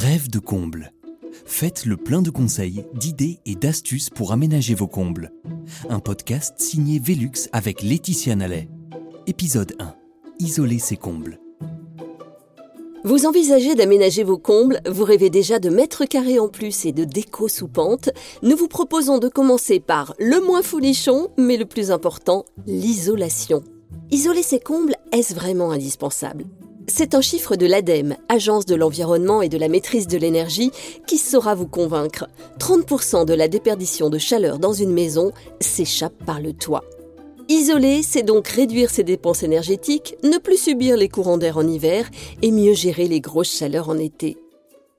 Rêve de comble. Faites le plein de conseils, d'idées et d'astuces pour aménager vos combles. Un podcast signé Velux avec Laetitia Nallet. Épisode 1. Isoler ses combles. Vous envisagez d'aménager vos combles, vous rêvez déjà de mètres carrés en plus et de déco sous pente. Nous vous proposons de commencer par le moins folichon, mais le plus important, l'isolation. Isoler ses combles, est-ce vraiment indispensable? C'est un chiffre de l'ADEME, Agence de l'environnement et de la maîtrise de l'énergie, qui saura vous convaincre. 30% de la déperdition de chaleur dans une maison s'échappe par le toit. Isoler, c'est donc réduire ses dépenses énergétiques, ne plus subir les courants d'air en hiver et mieux gérer les grosses chaleurs en été.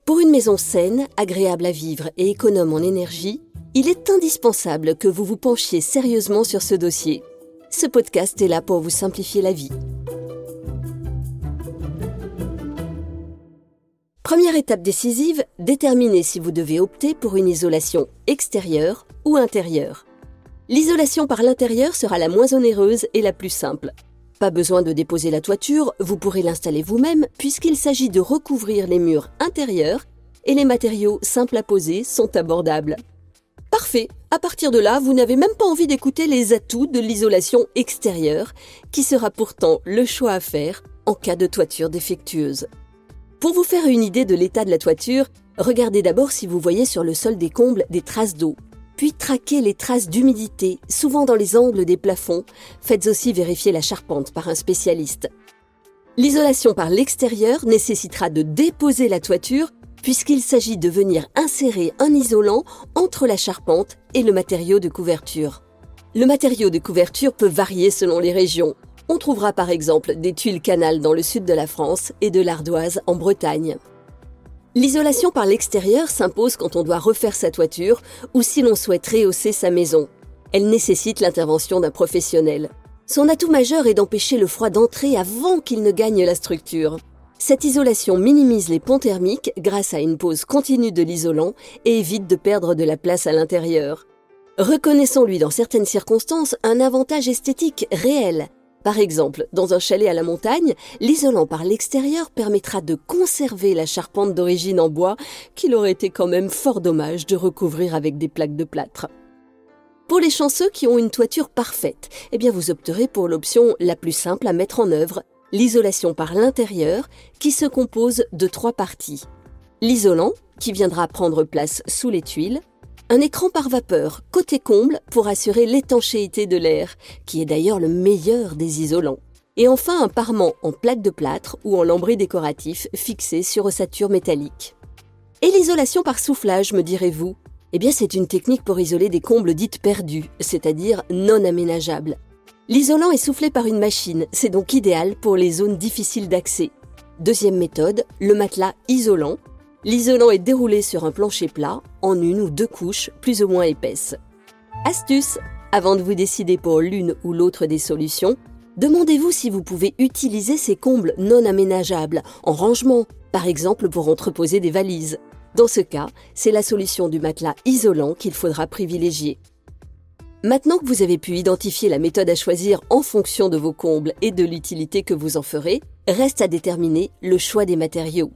Pour une maison saine, agréable à vivre et économe en énergie, il est indispensable que vous vous penchiez sérieusement sur ce dossier. Ce podcast est là pour vous simplifier la vie. Première étape décisive, déterminez si vous devez opter pour une isolation extérieure ou intérieure. L'isolation par l'intérieur sera la moins onéreuse et la plus simple. Pas besoin de déposer la toiture, vous pourrez l'installer vous-même puisqu'il s'agit de recouvrir les murs intérieurs et les matériaux simples à poser sont abordables. Parfait, à partir de là, vous n'avez même pas envie d'écouter les atouts de l'isolation extérieure, qui sera pourtant le choix à faire en cas de toiture défectueuse. Pour vous faire une idée de l'état de la toiture, regardez d'abord si vous voyez sur le sol des combles des traces d'eau. Puis traquez les traces d'humidité, souvent dans les angles des plafonds. Faites aussi vérifier la charpente par un spécialiste. L'isolation par l'extérieur nécessitera de déposer la toiture puisqu'il s'agit de venir insérer un isolant entre la charpente et le matériau de couverture. Le matériau de couverture peut varier selon les régions. On trouvera par exemple des tuiles canal dans le sud de la France et de l'ardoise en Bretagne. L'isolation par l'extérieur s'impose quand on doit refaire sa toiture ou si l'on souhaite rehausser sa maison. Elle nécessite l'intervention d'un professionnel. Son atout majeur est d'empêcher le froid d'entrer avant qu'il ne gagne la structure. Cette isolation minimise les ponts thermiques grâce à une pose continue de l'isolant et évite de perdre de la place à l'intérieur. Reconnaissons-lui dans certaines circonstances un avantage esthétique réel, par exemple, dans un chalet à la montagne, l'isolant par l'extérieur permettra de conserver la charpente d'origine en bois qu'il aurait été quand même fort dommage de recouvrir avec des plaques de plâtre. Pour les chanceux qui ont une toiture parfaite, eh bien vous opterez pour l'option la plus simple à mettre en œuvre, l'isolation par l'intérieur, qui se compose de trois parties. L'isolant, qui viendra prendre place sous les tuiles, un écran par vapeur, côté comble, pour assurer l'étanchéité de l'air, qui est d'ailleurs le meilleur des isolants. Et enfin un parement en plaque de plâtre ou en lambris décoratif fixé sur ossature métallique. Et l'isolation par soufflage, me direz-vous? Eh bien c'est une technique pour isoler des combles dites perdues, c'est-à-dire non aménageables. L'isolant est soufflé par une machine, c'est donc idéal pour les zones difficiles d'accès. Deuxième méthode, le matelas isolant, L'isolant est déroulé sur un plancher plat, en une ou deux couches plus ou moins épaisses. Astuce Avant de vous décider pour l'une ou l'autre des solutions, demandez-vous si vous pouvez utiliser ces combles non aménageables en rangement, par exemple pour entreposer des valises. Dans ce cas, c'est la solution du matelas isolant qu'il faudra privilégier. Maintenant que vous avez pu identifier la méthode à choisir en fonction de vos combles et de l'utilité que vous en ferez, reste à déterminer le choix des matériaux.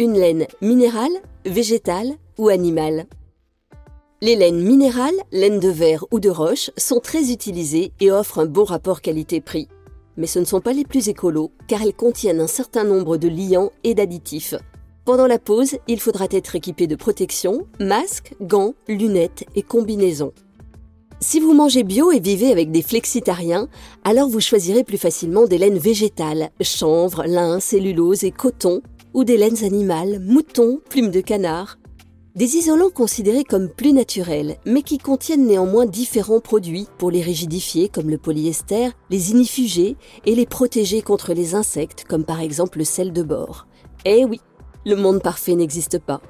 Une laine minérale, végétale ou animale Les laines minérales, laine de verre ou de roche, sont très utilisées et offrent un bon rapport qualité-prix. Mais ce ne sont pas les plus écolos car elles contiennent un certain nombre de liants et d'additifs. Pendant la pause, il faudra être équipé de protection, masques, gants, lunettes et combinaisons. Si vous mangez bio et vivez avec des flexitariens, alors vous choisirez plus facilement des laines végétales, chanvre, lin, cellulose et coton, ou des laines animales, moutons, plumes de canard. Des isolants considérés comme plus naturels, mais qui contiennent néanmoins différents produits pour les rigidifier comme le polyester, les inifuger et les protéger contre les insectes comme par exemple le sel de bord. Eh oui, le monde parfait n'existe pas.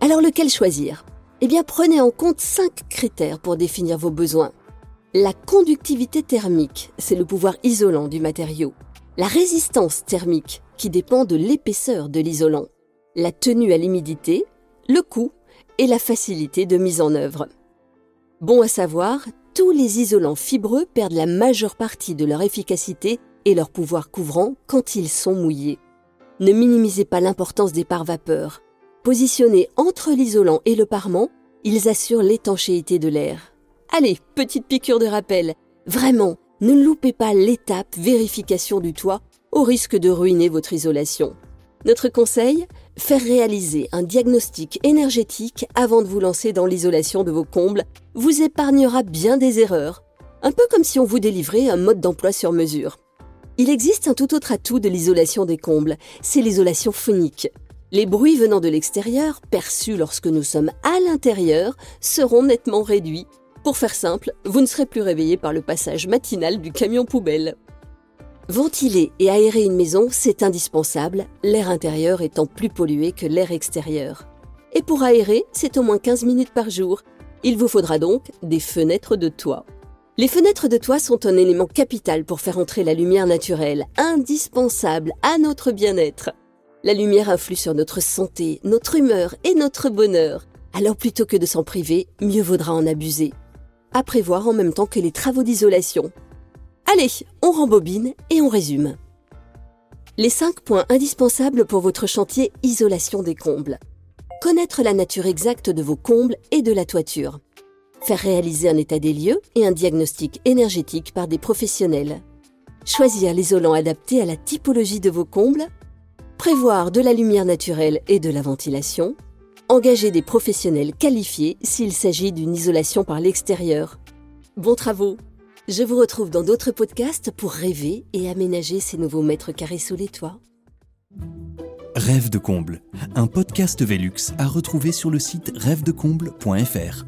Alors lequel choisir? Eh bien prenez en compte cinq critères pour définir vos besoins. La conductivité thermique, c'est le pouvoir isolant du matériau. La résistance thermique, qui dépend de l'épaisseur de l'isolant, la tenue à l'humidité, le coût et la facilité de mise en œuvre. Bon à savoir, tous les isolants fibreux perdent la majeure partie de leur efficacité et leur pouvoir couvrant quand ils sont mouillés. Ne minimisez pas l'importance des pare-vapeurs. Positionnés entre l'isolant et le parement, ils assurent l'étanchéité de l'air. Allez, petite piqûre de rappel. Vraiment, ne loupez pas l'étape vérification du toit au risque de ruiner votre isolation. Notre conseil Faire réaliser un diagnostic énergétique avant de vous lancer dans l'isolation de vos combles vous épargnera bien des erreurs, un peu comme si on vous délivrait un mode d'emploi sur mesure. Il existe un tout autre atout de l'isolation des combles, c'est l'isolation phonique. Les bruits venant de l'extérieur, perçus lorsque nous sommes à l'intérieur, seront nettement réduits. Pour faire simple, vous ne serez plus réveillé par le passage matinal du camion poubelle. Ventiler et aérer une maison, c'est indispensable, l'air intérieur étant plus pollué que l'air extérieur. Et pour aérer, c'est au moins 15 minutes par jour. Il vous faudra donc des fenêtres de toit. Les fenêtres de toit sont un élément capital pour faire entrer la lumière naturelle, indispensable à notre bien-être. La lumière influe sur notre santé, notre humeur et notre bonheur. Alors plutôt que de s'en priver, mieux vaudra en abuser. À prévoir en même temps que les travaux d'isolation, Allez, on rembobine et on résume. Les 5 points indispensables pour votre chantier isolation des combles. Connaître la nature exacte de vos combles et de la toiture. Faire réaliser un état des lieux et un diagnostic énergétique par des professionnels. Choisir l'isolant adapté à la typologie de vos combles. Prévoir de la lumière naturelle et de la ventilation. Engager des professionnels qualifiés s'il s'agit d'une isolation par l'extérieur. Bons travaux je vous retrouve dans d'autres podcasts pour rêver et aménager ces nouveaux mètres carrés sous les toits. Rêve de comble, un podcast Velux à retrouver sur le site rêvedecomble.fr.